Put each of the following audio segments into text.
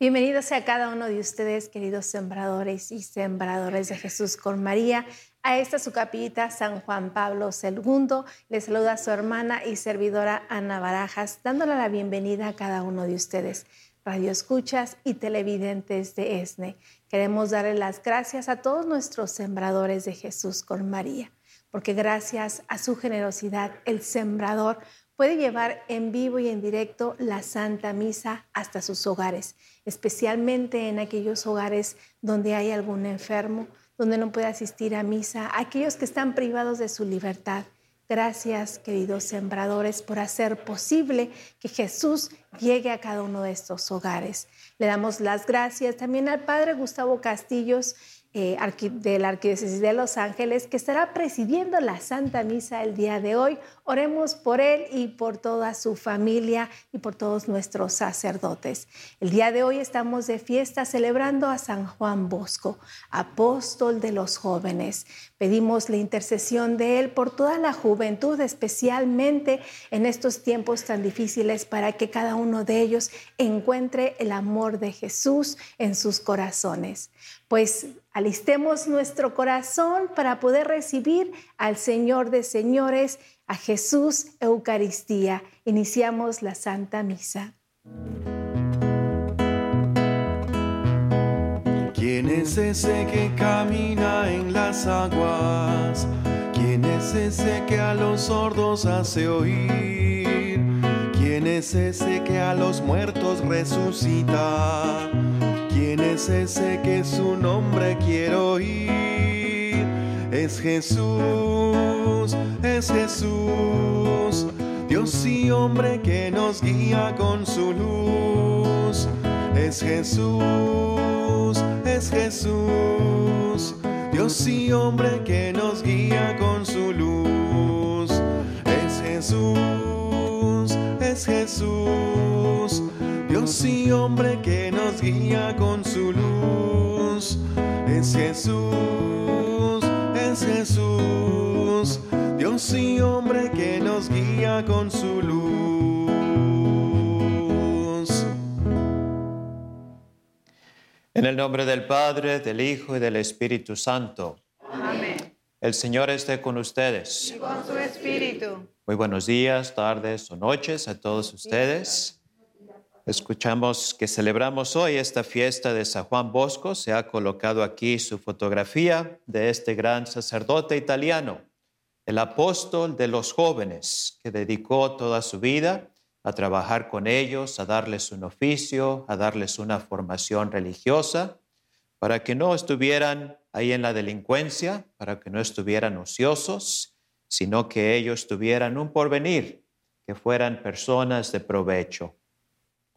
Bienvenidos a cada uno de ustedes, queridos sembradores y sembradores de Jesús con María, a esta su capillita San Juan Pablo II. Les saluda su hermana y servidora Ana Barajas, dándole la bienvenida a cada uno de ustedes, radioescuchas y televidentes de ESNE. Queremos darle las gracias a todos nuestros sembradores de Jesús con María, porque gracias a su generosidad, el sembrador puede llevar en vivo y en directo la Santa Misa hasta sus hogares, especialmente en aquellos hogares donde hay algún enfermo, donde no puede asistir a misa, aquellos que están privados de su libertad. Gracias, queridos sembradores, por hacer posible que Jesús llegue a cada uno de estos hogares. Le damos las gracias también al Padre Gustavo Castillos eh, de la Arquidiócesis de Los Ángeles, que estará presidiendo la Santa Misa el día de hoy. Oremos por él y por toda su familia y por todos nuestros sacerdotes. El día de hoy estamos de fiesta celebrando a San Juan Bosco, apóstol de los jóvenes. Pedimos la intercesión de él por toda la juventud, especialmente en estos tiempos tan difíciles, para que cada uno de ellos encuentre el amor de Jesús en sus corazones. Pues alistemos nuestro corazón para poder recibir al Señor de señores, a Jesús Eucaristía. Iniciamos la Santa Misa. ¿Quién es ese que camina en las aguas? ¿Quién es ese que a los sordos hace oír? ¿Quién es ese que a los muertos resucita? ¿Quién es ese que su nombre quiero oír? Es Jesús, es Jesús, Dios y hombre que nos guía con su luz. Es Jesús, es Jesús, Dios y hombre que nos guía con su luz. Es Jesús, es Jesús Dios y hombre que nos guía con su luz. Es Jesús, es Jesús, Dios y hombre que nos guía con su luz. En el nombre del Padre, del Hijo y del Espíritu Santo. Amén. El Señor esté con ustedes. Y con su espíritu. Muy buenos días, tardes o noches a todos ustedes. Escuchamos que celebramos hoy esta fiesta de San Juan Bosco. Se ha colocado aquí su fotografía de este gran sacerdote italiano, el apóstol de los jóvenes, que dedicó toda su vida a trabajar con ellos, a darles un oficio, a darles una formación religiosa, para que no estuvieran ahí en la delincuencia, para que no estuvieran ociosos, sino que ellos tuvieran un porvenir, que fueran personas de provecho.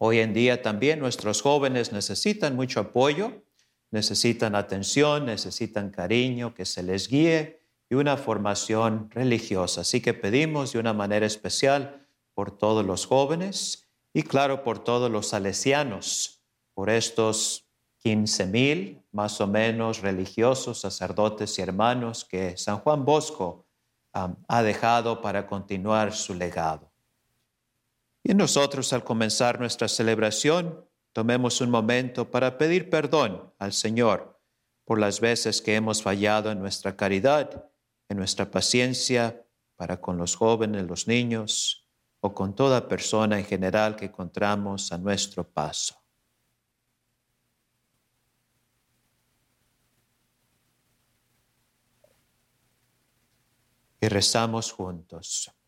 Hoy en día también nuestros jóvenes necesitan mucho apoyo, necesitan atención, necesitan cariño, que se les guíe y una formación religiosa. Así que pedimos de una manera especial por todos los jóvenes y claro por todos los salesianos, por estos 15 mil más o menos religiosos, sacerdotes y hermanos que San Juan Bosco ha dejado para continuar su legado. Y nosotros al comenzar nuestra celebración, tomemos un momento para pedir perdón al Señor por las veces que hemos fallado en nuestra caridad, en nuestra paciencia para con los jóvenes, los niños o con toda persona en general que encontramos a nuestro paso. Y rezamos juntos.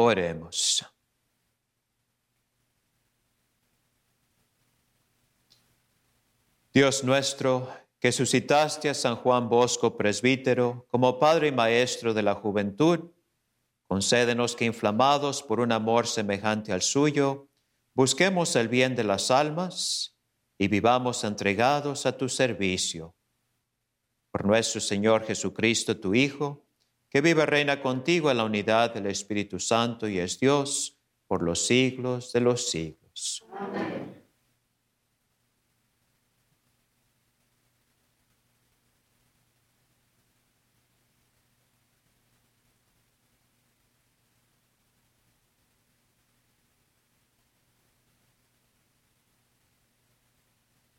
Oremos. Dios nuestro, que suscitaste a San Juan Bosco, presbítero, como padre y maestro de la juventud, concédenos que inflamados por un amor semejante al suyo, busquemos el bien de las almas y vivamos entregados a tu servicio. Por nuestro Señor Jesucristo, tu Hijo, que vive reina contigo en la unidad del Espíritu Santo y es Dios por los siglos de los siglos.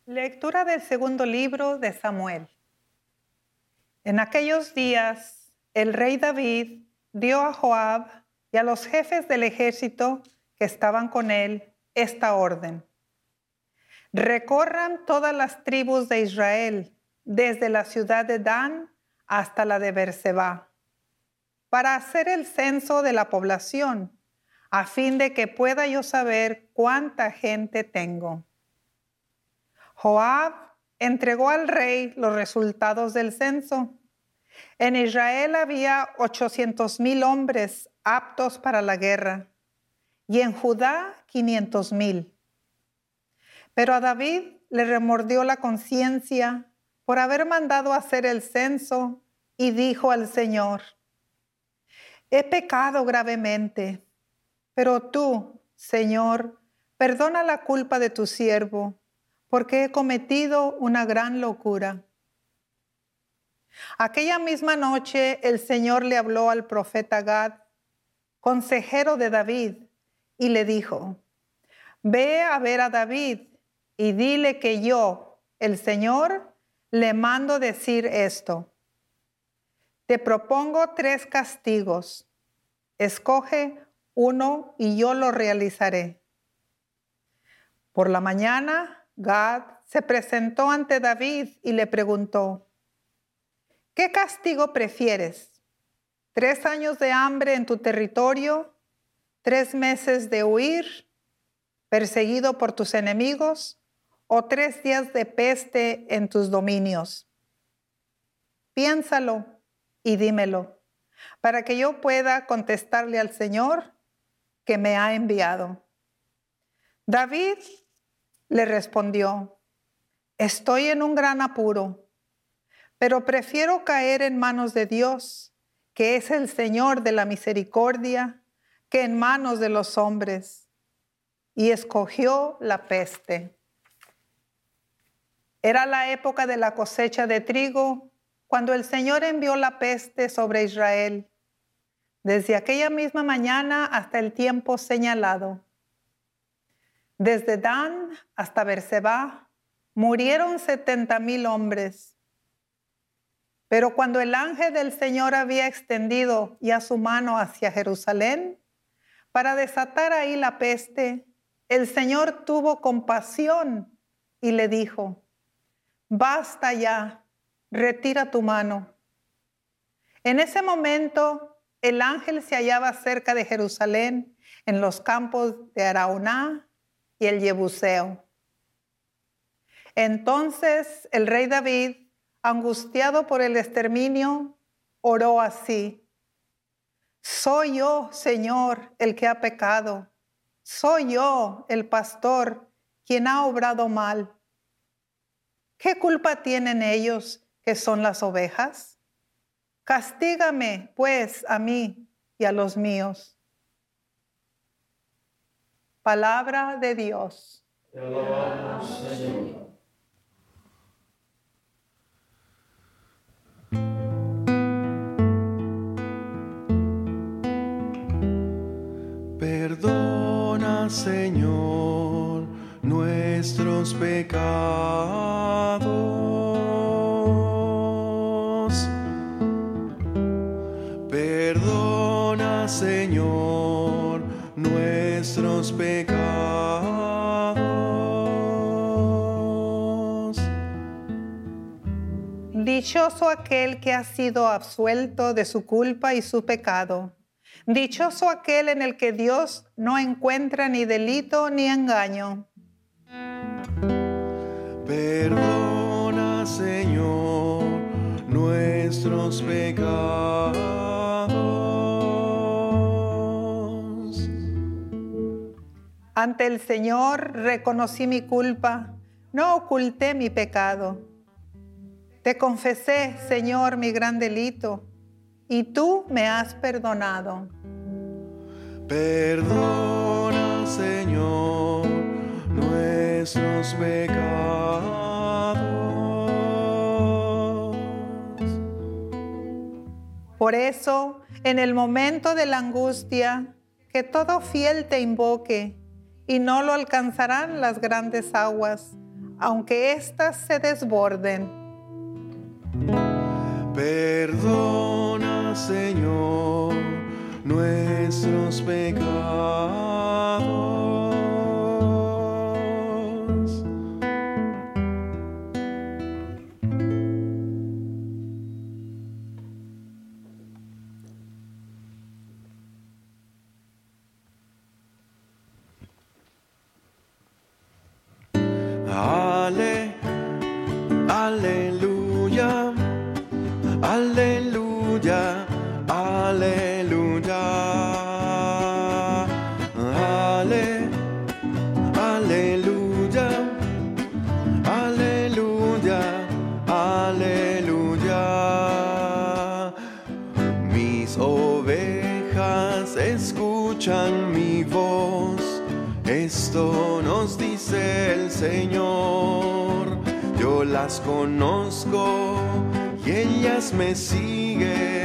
Lectura del segundo libro de Samuel. En aquellos días, el rey David dio a Joab y a los jefes del ejército que estaban con él esta orden. Recorran todas las tribus de Israel, desde la ciudad de Dan hasta la de Berseba, para hacer el censo de la población, a fin de que pueda yo saber cuánta gente tengo. Joab entregó al rey los resultados del censo. En Israel había 800 mil hombres aptos para la guerra y en Judá 500 mil. Pero a David le remordió la conciencia por haber mandado hacer el censo y dijo al Señor, he pecado gravemente, pero tú, Señor, perdona la culpa de tu siervo porque he cometido una gran locura. Aquella misma noche el Señor le habló al profeta Gad, consejero de David, y le dijo, ve a ver a David y dile que yo, el Señor, le mando decir esto. Te propongo tres castigos. Escoge uno y yo lo realizaré. Por la mañana Gad se presentó ante David y le preguntó, ¿qué castigo prefieres? ¿Tres años de hambre en tu territorio? ¿Tres meses de huir, perseguido por tus enemigos? ¿O tres días de peste en tus dominios? Piénsalo y dímelo, para que yo pueda contestarle al Señor que me ha enviado. David le respondió, estoy en un gran apuro, pero prefiero caer en manos de Dios, que es el Señor de la misericordia, que en manos de los hombres. Y escogió la peste. Era la época de la cosecha de trigo, cuando el Señor envió la peste sobre Israel, desde aquella misma mañana hasta el tiempo señalado. Desde Dan hasta Berseba murieron setenta mil hombres. Pero cuando el ángel del Señor había extendido ya su mano hacia Jerusalén para desatar ahí la peste, el Señor tuvo compasión y le dijo, basta ya, retira tu mano. En ese momento el ángel se hallaba cerca de Jerusalén, en los campos de Araúná y el Jebuseo. Entonces el rey David, angustiado por el exterminio, oró así. Soy yo, Señor, el que ha pecado. Soy yo, el pastor, quien ha obrado mal. ¿Qué culpa tienen ellos que son las ovejas? Castígame, pues, a mí y a los míos. Palabra de Dios. Te Señor. Señor, nuestros pecados. Perdona, Señor, nuestros pecados. Dichoso aquel que ha sido absuelto de su culpa y su pecado Dichoso aquel en el que Dios no encuentra ni delito ni engaño. Perdona, Señor, nuestros pecados. Ante el Señor reconocí mi culpa, no oculté mi pecado. Te confesé, Señor, mi gran delito, y tú me has perdonado. Perdona, Señor, nuestros pecados. Por eso, en el momento de la angustia, que todo fiel te invoque, y no lo alcanzarán las grandes aguas, aunque éstas se desborden. Perdona, Señor, nuestros pecados. Ale, mi voz. Esto nos dice el Señor. Yo las conozco y ellas me siguen.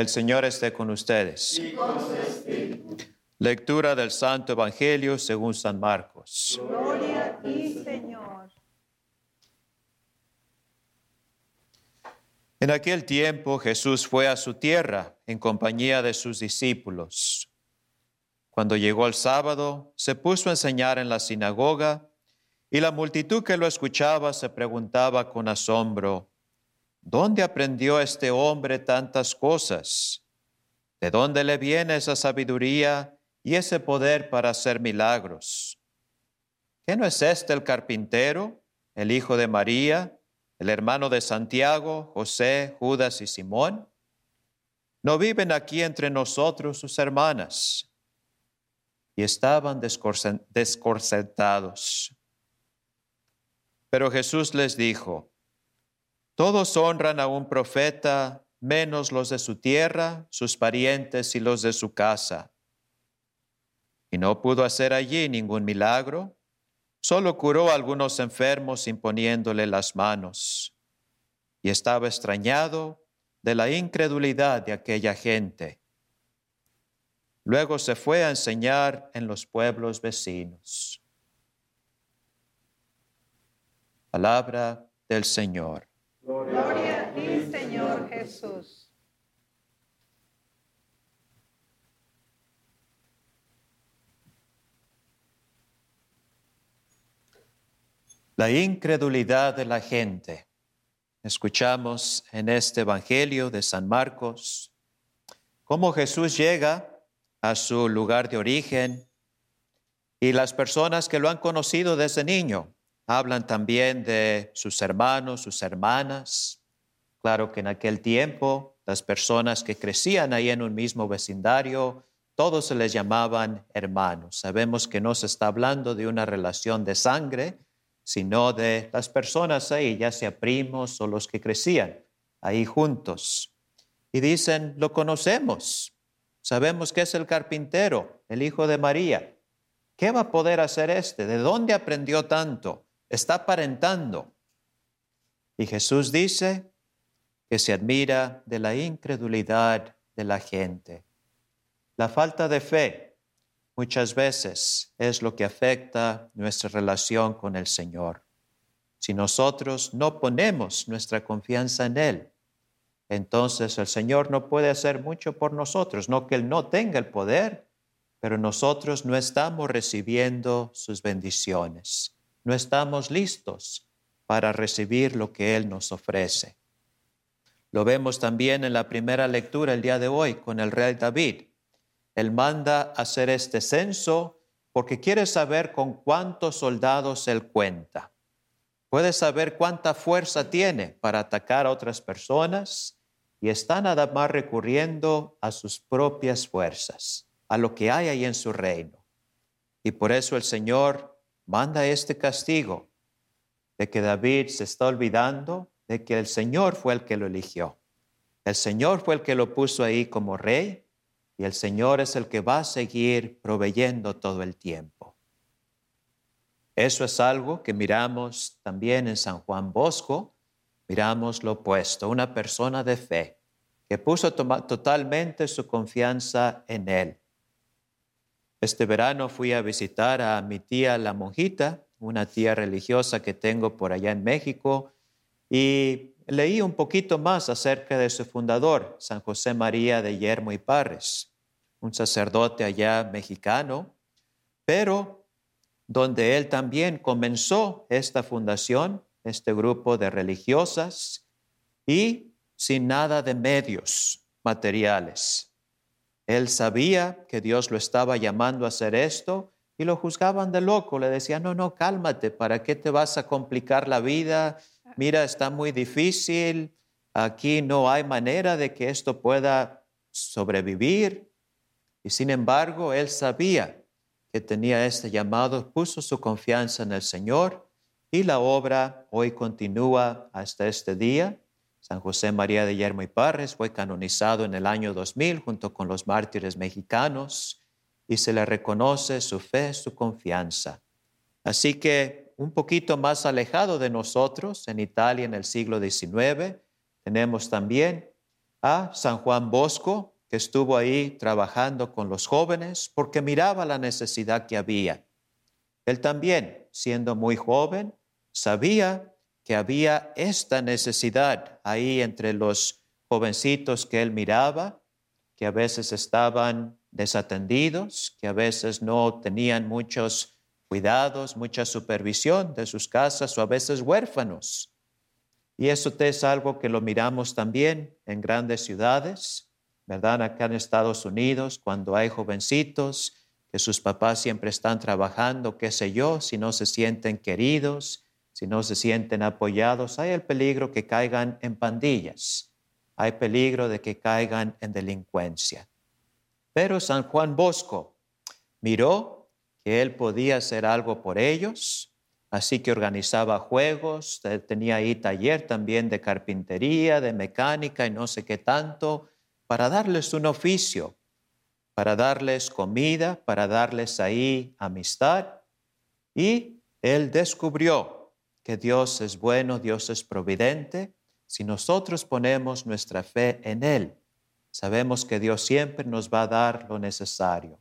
El Señor esté con ustedes. Lectura del Santo Evangelio según San Marcos. Gloria a ti, Señor. En aquel tiempo Jesús fue a su tierra en compañía de sus discípulos. Cuando llegó el sábado, se puso a enseñar en la sinagoga y la multitud que lo escuchaba se preguntaba con asombro, ¿dónde aprendió este hombre tantas cosas? ¿De dónde le viene esa sabiduría y ese poder para hacer milagros? ¿Qué no es este el carpintero, el hijo de María, el hermano de Santiago, José, Judas y Simón? ¿No viven aquí entre nosotros sus hermanas? Y estaban desconcertados. Pero Jesús les dijo, todos honran a un profeta menos los de su tierra, sus parientes y los de su casa. Y no pudo hacer allí ningún milagro, solo curó a algunos enfermos imponiéndole las manos. Y estaba extrañado de la incredulidad de aquella gente. Luego se fue a enseñar en los pueblos vecinos. Palabra del Señor. Gloria a ti, Señor Jesús. La incredulidad de la gente. Escuchamos en este Evangelio de San Marcos cómo Jesús llega a su lugar de origen y las personas que lo han conocido desde niño hablan también de sus hermanos, sus hermanas. Claro que en aquel tiempo las personas que crecían ahí en un mismo vecindario, todos se les llamaban hermanos. Sabemos que no se está hablando de una relación de sangre, sino de las personas ahí, ya sea primos o los que crecían ahí juntos. Y dicen, lo conocemos, sabemos que es el carpintero, el hijo de María. ¿Qué va a poder hacer este? ¿De dónde aprendió tanto? Está aparentando. Y Jesús dice, que se admira de la incredulidad de la gente. La falta de fe muchas veces es lo que afecta nuestra relación con el Señor. Si nosotros no ponemos nuestra confianza en Él, entonces el Señor no puede hacer mucho por nosotros, no que Él no tenga el poder, pero nosotros no estamos recibiendo sus bendiciones, no estamos listos para recibir lo que Él nos ofrece. Lo vemos también en la primera lectura el día de hoy con el rey David. Él manda hacer este censo porque quiere saber con cuántos soldados él cuenta. Puede saber cuánta fuerza tiene para atacar a otras personas y está nada más recurriendo a sus propias fuerzas, a lo que hay ahí en su reino. Y por eso el Señor manda este castigo de que David se está olvidando de que el Señor fue el que lo eligió. El Señor fue el que lo puso ahí como rey y el Señor es el que va a seguir proveyendo todo el tiempo. Eso es algo que miramos también en San Juan Bosco, miramos lo opuesto, una persona de fe que puso totalmente su confianza en Él. Este verano fui a visitar a mi tía la monjita, una tía religiosa que tengo por allá en México, y leí un poquito más acerca de su fundador, San José María de Yermo y Parres, un sacerdote allá mexicano, pero donde él también comenzó esta fundación este grupo de religiosas y sin nada de medios materiales. Él sabía que Dios lo estaba llamando a hacer esto y lo juzgaban de loco. Le decían, no, no, cálmate, ¿para qué te vas a complicar la vida? Mira, está muy difícil, aquí no hay manera de que esto pueda sobrevivir. Y sin embargo, él sabía que tenía este llamado, puso su confianza en el Señor y la obra hoy continúa hasta este día. San José María de Yermo y Parres fue canonizado en el año 2000 junto con los mártires mexicanos y se le reconoce su fe, su confianza. Así que un poquito más alejado de nosotros, en Italia en el siglo XIX, tenemos también a San Juan Bosco, que estuvo ahí trabajando con los jóvenes porque miraba la necesidad que había. Él también, siendo muy joven, sabía que había esta necesidad ahí entre los jovencitos que él miraba, que a veces estaban desatendidos, que a veces no tenían muchos cuidados, mucha supervisión de sus casas o a veces huérfanos. Y eso es algo que lo miramos también en grandes ciudades, ¿verdad? Acá en Estados Unidos, cuando hay jovencitos que sus papás siempre están trabajando, qué sé yo, si no se sienten queridos, si no se sienten apoyados, hay el peligro que caigan en pandillas, hay peligro de que caigan en delincuencia. Pero San Juan Bosco miró que él podía hacer algo por ellos, así que organizaba juegos, tenía ahí taller también de carpintería, de mecánica y no sé qué tanto, para darles un oficio, para darles comida, para darles ahí amistad. Y él descubrió que Dios es bueno, Dios es providente, si nosotros ponemos nuestra fe en Él, sabemos que Dios siempre nos va a dar lo necesario.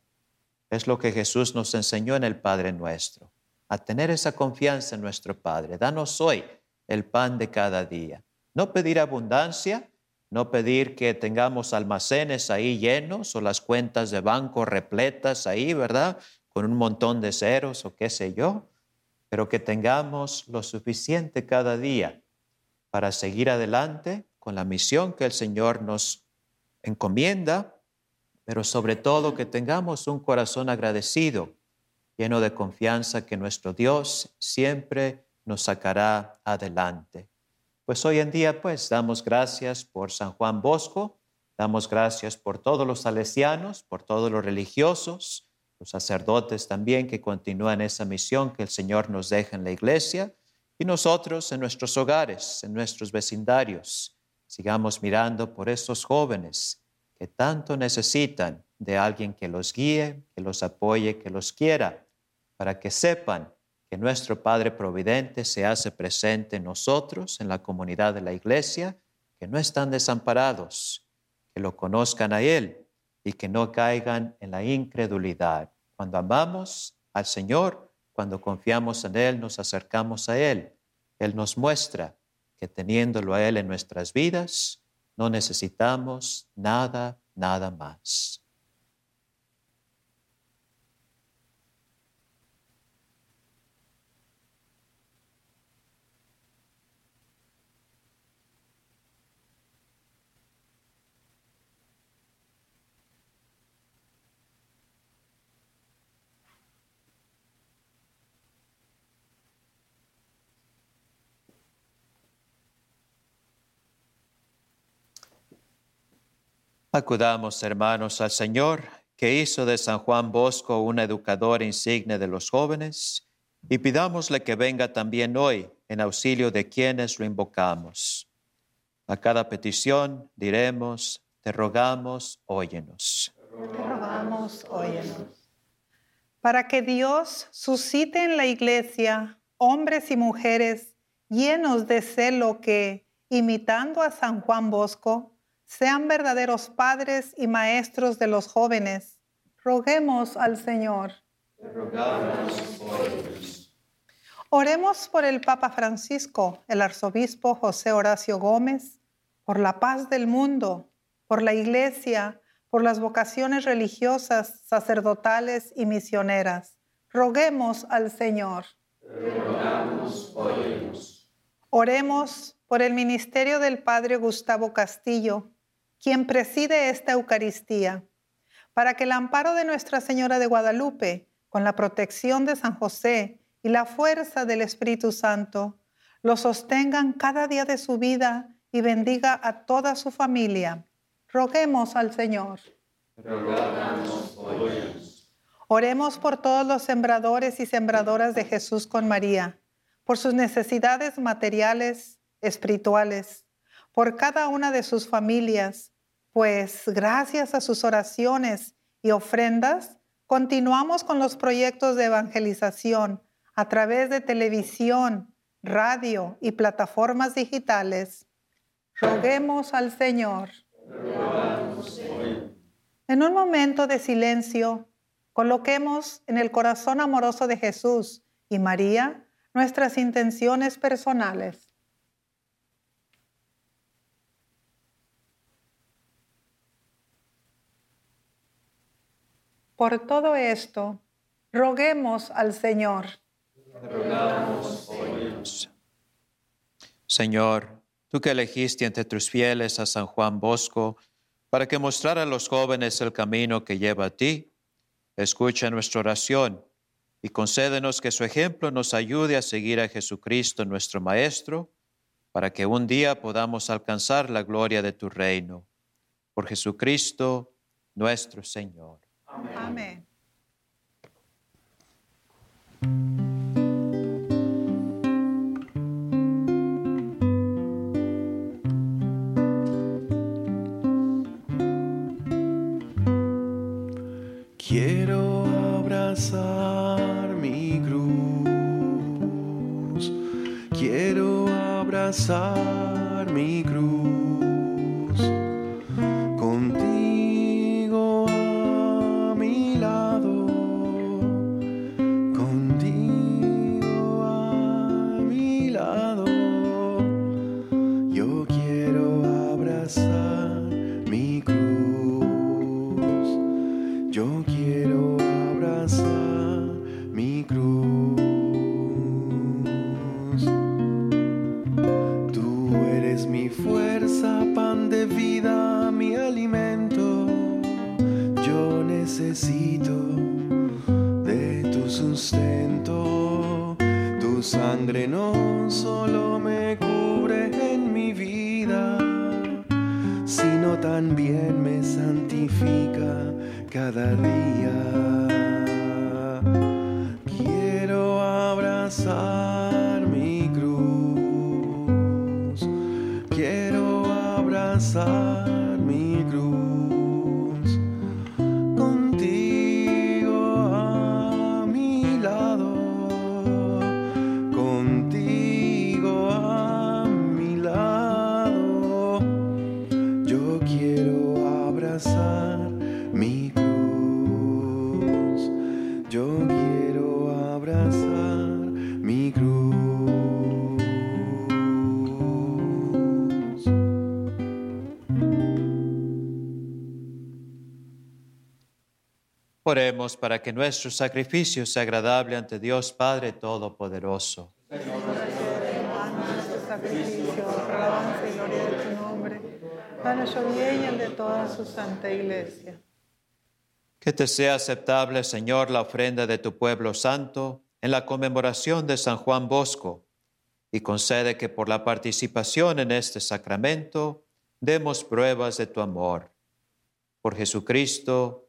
Es lo que Jesús nos enseñó en el Padre nuestro, a tener esa confianza en nuestro Padre. Danos hoy el pan de cada día. No pedir abundancia, no pedir que tengamos almacenes ahí llenos o las cuentas de banco repletas ahí, ¿verdad? Con un montón de ceros o qué sé yo pero que tengamos lo suficiente cada día para seguir adelante con la misión que el Señor nos encomienda, pero sobre todo que tengamos un corazón agradecido, lleno de confianza que nuestro Dios siempre nos sacará adelante. Pues hoy en día, pues damos gracias por San Juan Bosco, damos gracias por todos los salesianos, por todos los religiosos, los sacerdotes también que continúan esa misión que el Señor nos deja en la iglesia y nosotros en nuestros hogares, en nuestros vecindarios, sigamos mirando por estos jóvenes que tanto necesitan de alguien que los guíe, que los apoye, que los quiera, para que sepan que nuestro Padre Providente se hace presente en nosotros, en la comunidad de la iglesia, que no están desamparados, que lo conozcan a Él y que no caigan en la incredulidad. Cuando amamos al Señor, cuando confiamos en Él, nos acercamos a Él. Él nos muestra que teniéndolo a Él en nuestras vidas, no necesitamos nada, nada más. Acudamos, hermanos, al Señor, que hizo de San Juan Bosco un educador insigne de los jóvenes, y pidámosle que venga también hoy en auxilio de quienes lo invocamos. A cada petición diremos, te rogamos, óyenos. Te rogamos, óyenos. Para que Dios suscite en la iglesia hombres y mujeres llenos de celo que, imitando a San Juan Bosco, sean verdaderos padres y maestros de los jóvenes. Roguemos al Señor. Oremos por el Papa Francisco, el arzobispo José Horacio Gómez, por la paz del mundo, por la iglesia, por las vocaciones religiosas, sacerdotales y misioneras. Roguemos al Señor. Oremos por el ministerio del Padre Gustavo Castillo, quien preside esta Eucaristía, para que el amparo de Nuestra Señora de Guadalupe, con la protección de San José y la fuerza del Espíritu Santo, lo sostengan cada día de su vida y bendiga a toda su familia. Roguemos al Señor. Oremos por todos los sembradores y sembradoras de Jesús con María, por sus necesidades materiales, espirituales por cada una de sus familias, pues gracias a sus oraciones y ofrendas, continuamos con los proyectos de evangelización a través de televisión, radio y plataformas digitales. Roguemos al Señor. En un momento de silencio, coloquemos en el corazón amoroso de Jesús y María nuestras intenciones personales. Por todo esto, roguemos al Señor. Señor, tú que elegiste entre tus fieles a San Juan Bosco para que mostrara a los jóvenes el camino que lleva a ti, escucha nuestra oración y concédenos que su ejemplo nos ayude a seguir a Jesucristo nuestro Maestro, para que un día podamos alcanzar la gloria de tu reino. Por Jesucristo nuestro Señor. Quiero abrazar mi cruz. Quiero abrazar mi cruz. Oremos para que nuestro sacrificio sea agradable ante Dios Padre Todopoderoso. De toda su santa iglesia. Que te sea aceptable, Señor, la ofrenda de tu pueblo santo en la conmemoración de San Juan Bosco y concede que por la participación en este sacramento demos pruebas de tu amor. Por Jesucristo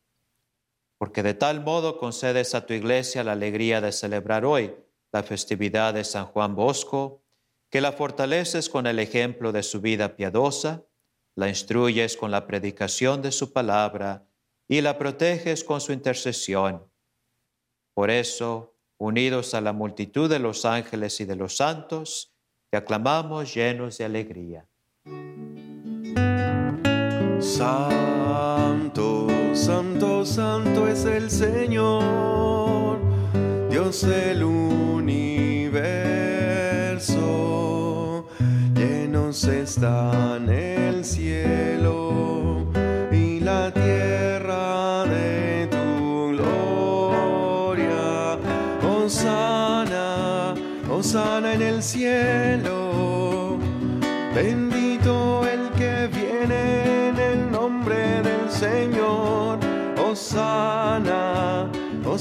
porque de tal modo concedes a tu iglesia la alegría de celebrar hoy la festividad de San Juan Bosco, que la fortaleces con el ejemplo de su vida piadosa, la instruyes con la predicación de su palabra y la proteges con su intercesión. Por eso, unidos a la multitud de los ángeles y de los santos, te aclamamos llenos de alegría. Santo, santo, santo es el Señor, Dios del universo. Llenos están el cielo y la tierra de tu gloria. Osana, Osana en el cielo.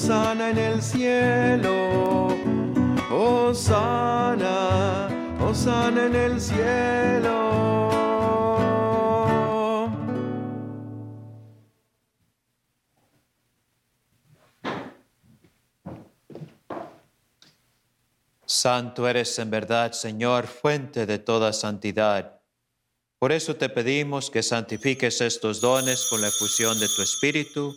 Osana, en el cielo. Osana, Osana en el cielo. Santo eres en verdad, Señor, fuente de toda santidad. Por eso te pedimos que santifiques estos dones con la efusión de tu Espíritu,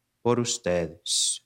por ustedes.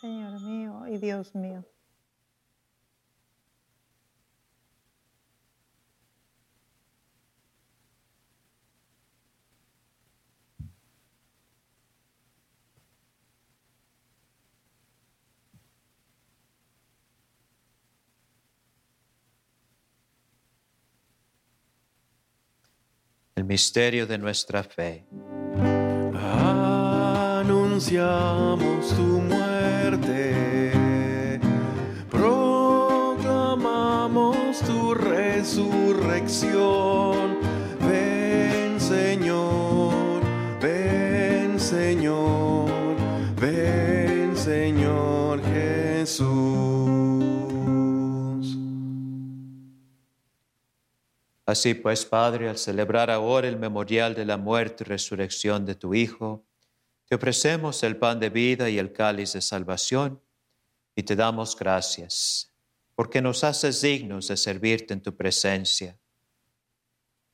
Señor mío y Dios mío. El misterio de nuestra fe. Anunciamos tu muerte, proclamamos tu resurrección. Ven Señor, ven Señor, ven Señor Jesús. Así pues, Padre, al celebrar ahora el memorial de la muerte y resurrección de tu Hijo, te ofrecemos el pan de vida y el cáliz de salvación y te damos gracias. porque nos haces dignos de servirte en tu presencia.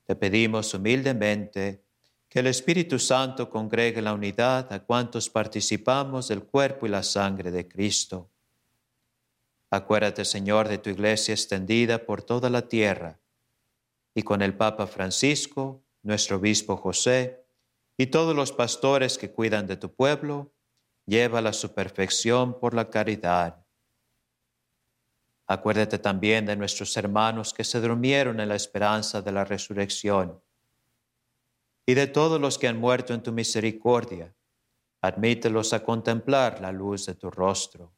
Te pedimos humildemente que el Espíritu Santo congregue la unidad a cuantos participamos del cuerpo y la sangre de Cristo. Acuérdate, Señor, de tu iglesia extendida por toda la tierra, y con el Papa Francisco, nuestro obispo José, y todos los pastores que cuidan de tu pueblo, llévala a su perfección por la caridad. Acuérdate también de nuestros hermanos que se durmieron en la esperanza de la resurrección y de todos los que han muerto en tu misericordia. Admítelos a contemplar la luz de tu rostro.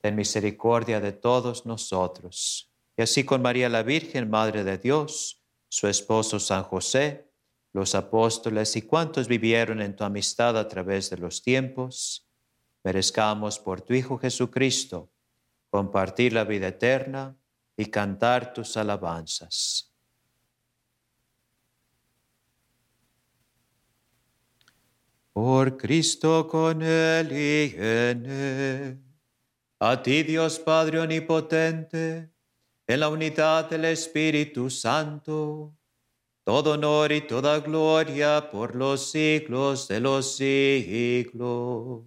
Ten misericordia de todos nosotros, y así con María la Virgen, Madre de Dios, su esposo San José, los apóstoles y cuantos vivieron en tu amistad a través de los tiempos, merezcamos por tu Hijo Jesucristo compartir la vida eterna y cantar tus alabanzas. Por Cristo con Él y en Él. A ti Dios Padre Omnipotente, en la unidad del Espíritu Santo todo honor y toda gloria por los siglos de los siglos.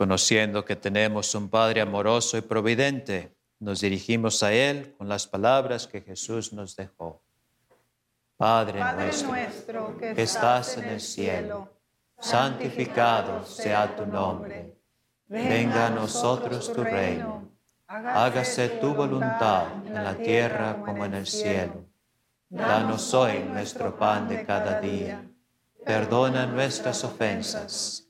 Reconociendo que tenemos un Padre amoroso y providente, nos dirigimos a Él con las palabras que Jesús nos dejó. Padre, Padre nuestro, nuestro que que estás en el cielo, santificado sea tu nombre. Venga a nosotros tu reino. Hágase tu voluntad en la tierra como en el cielo. Danos hoy nuestro pan de cada día. Perdona nuestras ofensas,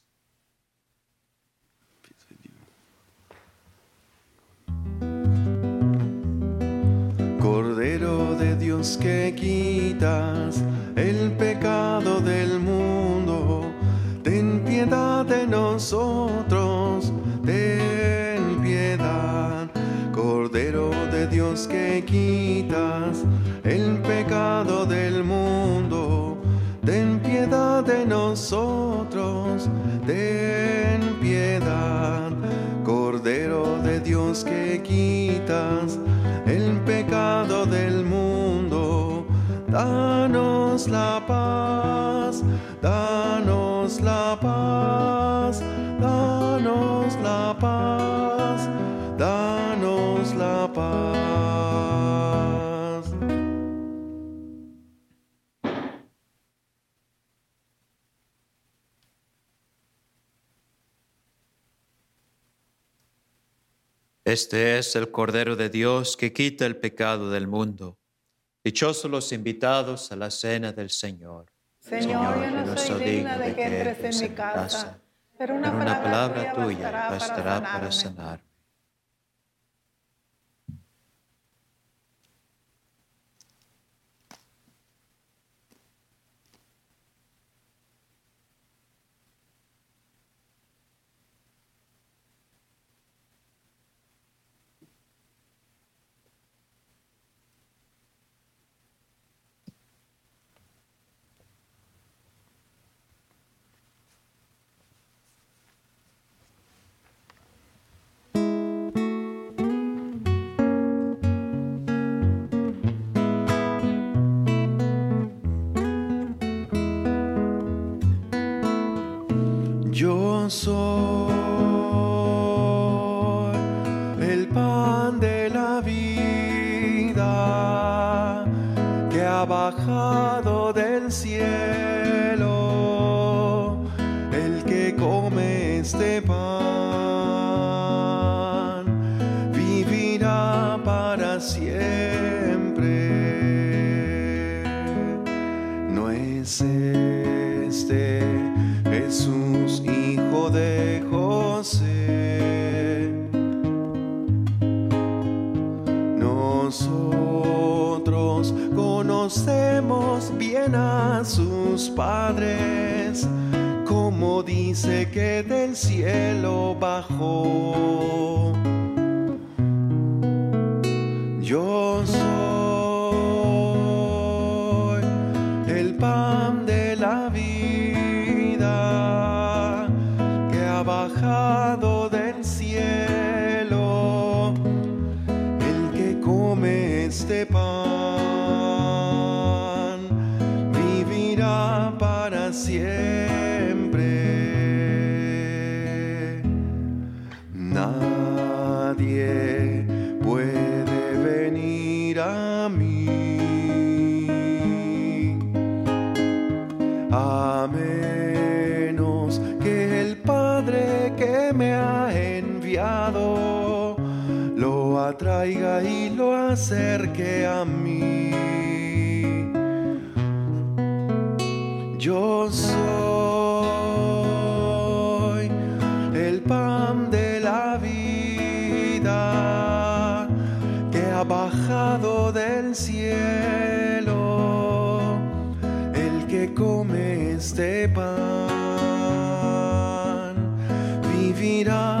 Cordero de Dios que quitas el pecado del mundo, ten piedad de nosotros, ten piedad. Cordero de Dios que quitas el pecado del mundo, ten piedad de nosotros, ten piedad. Cordero de Dios que quitas el pecado del mundo, danos la paz, danos la paz, Este es el Cordero de Dios que quita el pecado del mundo. Dichosos los invitados a la cena del Señor. Señor, yo no soy digna de que entres en mi casa, pero una, pero una palabra tuya tuya bastará para sanar. Es este Jesús, hijo de José. Nosotros conocemos bien a sus padres, como dice que del cielo bajó. Este pan vivirá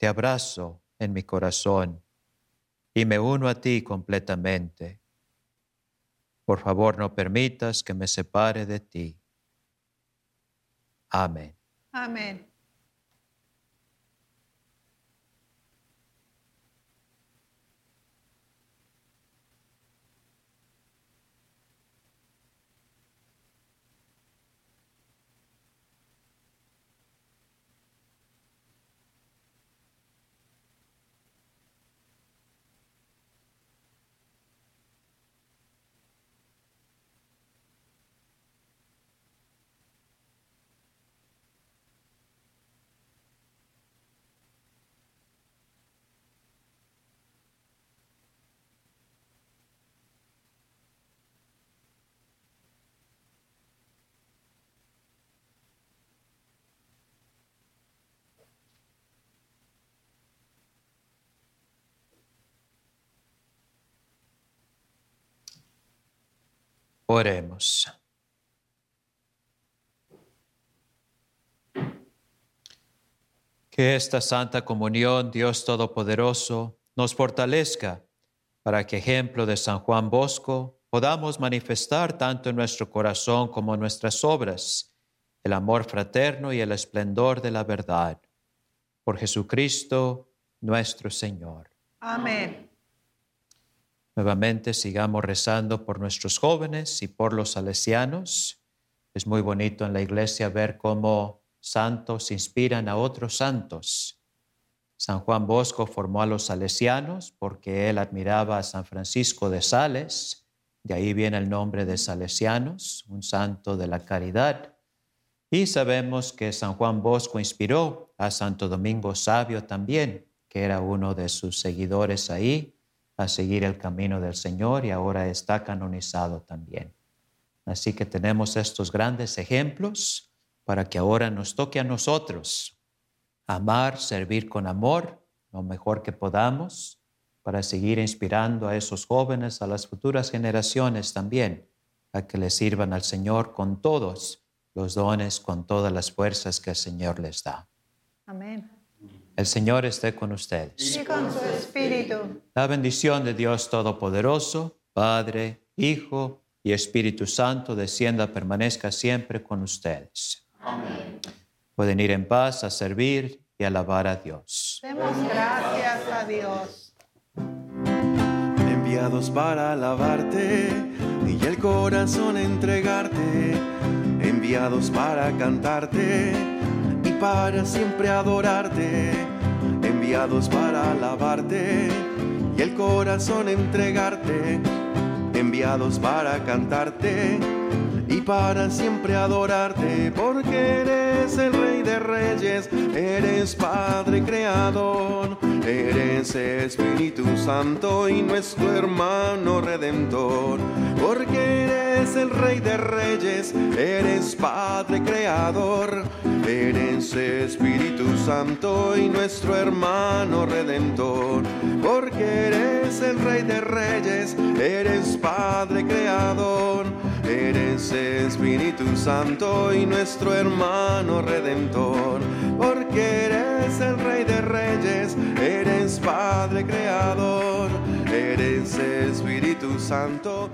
te abrazo en mi corazón y me uno a ti completamente. Por favor, no permitas que me separe de ti. Amén. Amén. Oremos. Que esta Santa Comunión, Dios Todopoderoso, nos fortalezca para que, ejemplo de San Juan Bosco, podamos manifestar tanto en nuestro corazón como en nuestras obras el amor fraterno y el esplendor de la verdad. Por Jesucristo nuestro Señor. Amén. Nuevamente sigamos rezando por nuestros jóvenes y por los salesianos. Es muy bonito en la iglesia ver cómo santos inspiran a otros santos. San Juan Bosco formó a los salesianos porque él admiraba a San Francisco de Sales, de ahí viene el nombre de salesianos, un santo de la caridad. Y sabemos que San Juan Bosco inspiró a Santo Domingo Sabio también, que era uno de sus seguidores ahí, a seguir el camino del Señor y ahora está canonizado también. Así que tenemos estos grandes ejemplos para que ahora nos toque a nosotros amar, servir con amor lo mejor que podamos para seguir inspirando a esos jóvenes, a las futuras generaciones también, a que les sirvan al Señor con todos los dones, con todas las fuerzas que el Señor les da. Amén. El Señor esté con ustedes. Y con su espíritu. La bendición de Dios Todopoderoso, Padre, Hijo y Espíritu Santo, descienda, permanezca siempre con ustedes. Amén. Pueden ir en paz a servir y alabar a Dios. Demos gracias a Dios. enviados para alabarte y el corazón entregarte, enviados para cantarte para siempre adorarte, enviados para alabarte y el corazón entregarte, enviados para cantarte y para siempre adorarte, porque eres el Rey de Reyes, eres Padre Creador, eres Espíritu Santo y nuestro hermano Redentor, porque eres el Rey de Reyes, eres Padre Creador, eres Espíritu Santo y nuestro hermano Redentor, porque eres el Rey de Reyes, eres Padre Creador, eres Espíritu Santo y nuestro hermano Redentor, porque eres el Rey de Reyes, eres Padre Creador, eres Espíritu Santo